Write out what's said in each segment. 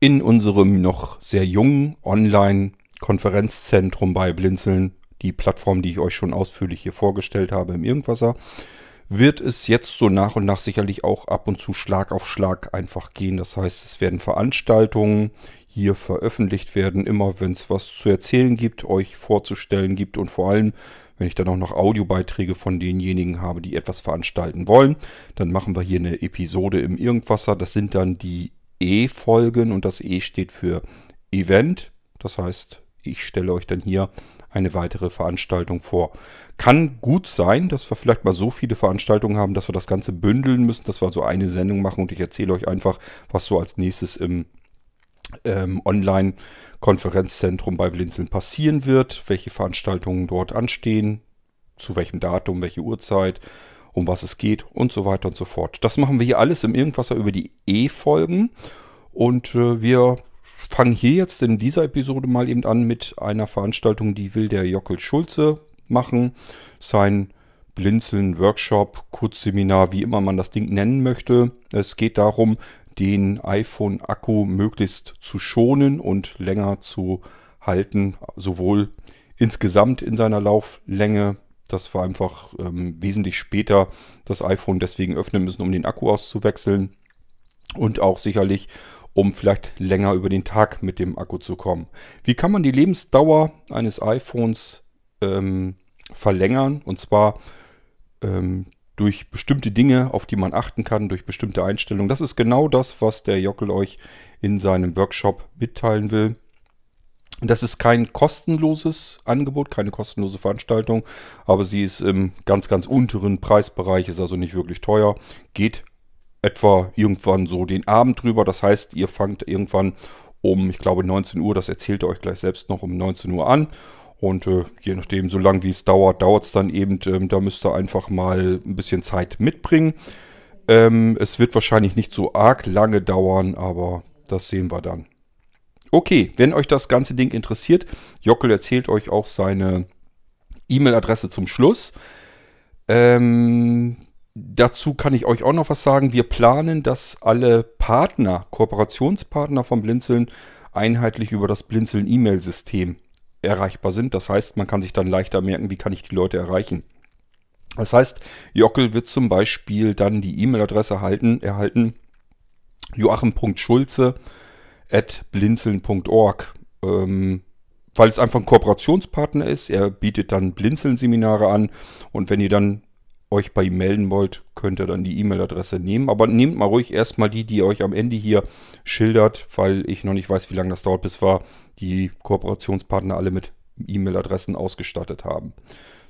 in unserem noch sehr jungen Online-Konferenzzentrum bei Blinzeln, die Plattform, die ich euch schon ausführlich hier vorgestellt habe im Irgendwasser, wird es jetzt so nach und nach sicherlich auch ab und zu Schlag auf Schlag einfach gehen. Das heißt, es werden Veranstaltungen hier veröffentlicht werden, immer wenn es was zu erzählen gibt, euch vorzustellen gibt und vor allem, wenn ich dann auch noch Audiobeiträge von denjenigen habe, die etwas veranstalten wollen, dann machen wir hier eine Episode im Irgendwasser. Das sind dann die E-Folgen und das E steht für Event. Das heißt, ich stelle euch dann hier eine weitere Veranstaltung vor. Kann gut sein, dass wir vielleicht mal so viele Veranstaltungen haben, dass wir das Ganze bündeln müssen, dass wir so eine Sendung machen und ich erzähle euch einfach, was so als nächstes im ähm, Online-Konferenzzentrum bei Blinzeln passieren wird, welche Veranstaltungen dort anstehen, zu welchem Datum, welche Uhrzeit, um was es geht und so weiter und so fort. Das machen wir hier alles im Irgendwasser über die E-Folgen und äh, wir fangen hier jetzt in dieser Episode mal eben an mit einer Veranstaltung, die will der Jockel Schulze machen. Sein Blinzeln-Workshop, Kurzseminar, wie immer man das Ding nennen möchte. Es geht darum, den iPhone-Akku möglichst zu schonen und länger zu halten, sowohl insgesamt in seiner Lauflänge, dass wir einfach ähm, wesentlich später das iPhone deswegen öffnen müssen, um den Akku auszuwechseln und auch sicherlich, um vielleicht länger über den Tag mit dem Akku zu kommen. Wie kann man die Lebensdauer eines iPhones ähm, verlängern? Und zwar ähm, durch bestimmte Dinge, auf die man achten kann, durch bestimmte Einstellungen. Das ist genau das, was der Jockel euch in seinem Workshop mitteilen will. Das ist kein kostenloses Angebot, keine kostenlose Veranstaltung, aber sie ist im ganz, ganz unteren Preisbereich, ist also nicht wirklich teuer, geht etwa irgendwann so den Abend drüber. Das heißt, ihr fangt irgendwann um, ich glaube 19 Uhr, das erzählt ihr euch gleich selbst noch um 19 Uhr an und äh, je nachdem, so lange wie es dauert, dauert es dann eben. Ähm, da müsst ihr einfach mal ein bisschen Zeit mitbringen. Ähm, es wird wahrscheinlich nicht so arg lange dauern, aber das sehen wir dann. Okay, wenn euch das ganze Ding interessiert, Jockel erzählt euch auch seine E-Mail-Adresse zum Schluss. Ähm, dazu kann ich euch auch noch was sagen. Wir planen, dass alle Partner, Kooperationspartner von Blinzeln einheitlich über das Blinzeln E-Mail-System erreichbar sind. Das heißt, man kann sich dann leichter merken, wie kann ich die Leute erreichen. Das heißt, Jockel wird zum Beispiel dann die E-Mail-Adresse erhalten, erhalten joachim.schulze at blinzeln.org, ähm, weil es einfach ein Kooperationspartner ist. Er bietet dann Blinzeln-Seminare an und wenn ihr dann euch bei ihm melden wollt, könnt ihr dann die E-Mail-Adresse nehmen. Aber nehmt mal ruhig erstmal die, die euch am Ende hier schildert, weil ich noch nicht weiß, wie lange das dauert, bis wir die Kooperationspartner alle mit E-Mail-Adressen ausgestattet haben.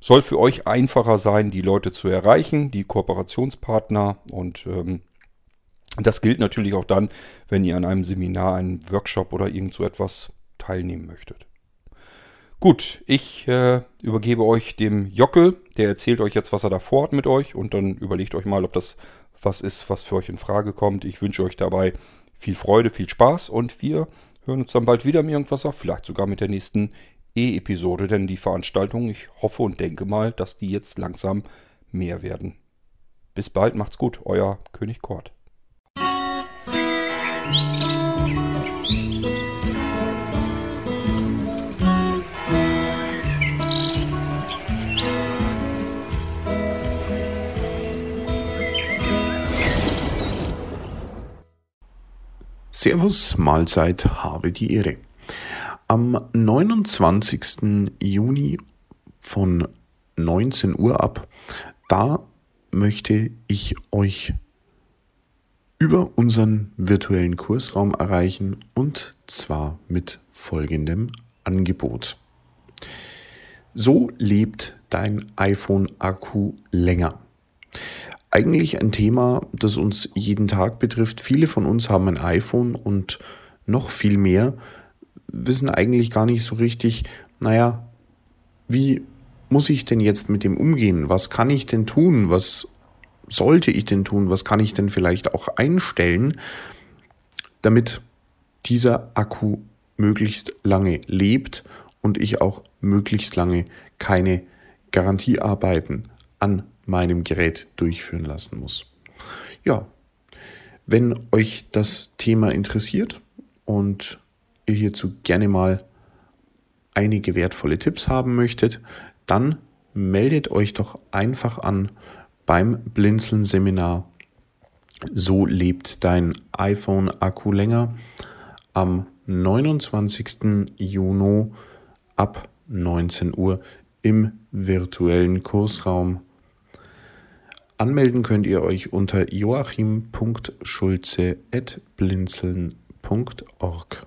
Soll für euch einfacher sein, die Leute zu erreichen, die Kooperationspartner. Und ähm, das gilt natürlich auch dann, wenn ihr an einem Seminar, einem Workshop oder irgend so etwas teilnehmen möchtet. Gut, ich äh, übergebe euch dem Jockel. Der erzählt euch jetzt, was er da vorhat mit euch. Und dann überlegt euch mal, ob das was ist, was für euch in Frage kommt. Ich wünsche euch dabei viel Freude, viel Spaß. Und wir hören uns dann bald wieder im Irgendwasser. Vielleicht sogar mit der nächsten E-Episode. Denn die Veranstaltung, ich hoffe und denke mal, dass die jetzt langsam mehr werden. Bis bald, macht's gut. Euer König Kort. Servus, Mahlzeit, habe die Ehre. Am 29. Juni von 19 Uhr ab, da möchte ich euch über unseren virtuellen Kursraum erreichen und zwar mit folgendem Angebot. So lebt dein iPhone-Akku länger eigentlich ein Thema, das uns jeden Tag betrifft. Viele von uns haben ein iPhone und noch viel mehr wissen eigentlich gar nicht so richtig, naja, wie muss ich denn jetzt mit dem umgehen? Was kann ich denn tun? Was sollte ich denn tun? Was kann ich denn vielleicht auch einstellen, damit dieser Akku möglichst lange lebt und ich auch möglichst lange keine Garantiearbeiten an meinem Gerät durchführen lassen muss. Ja, wenn euch das Thema interessiert und ihr hierzu gerne mal einige wertvolle Tipps haben möchtet, dann meldet euch doch einfach an beim Blinzeln-Seminar. So lebt dein iPhone-Akku länger am 29. Juni ab 19 Uhr im virtuellen Kursraum. Anmelden könnt ihr euch unter joachim.schulze.blinzeln.org.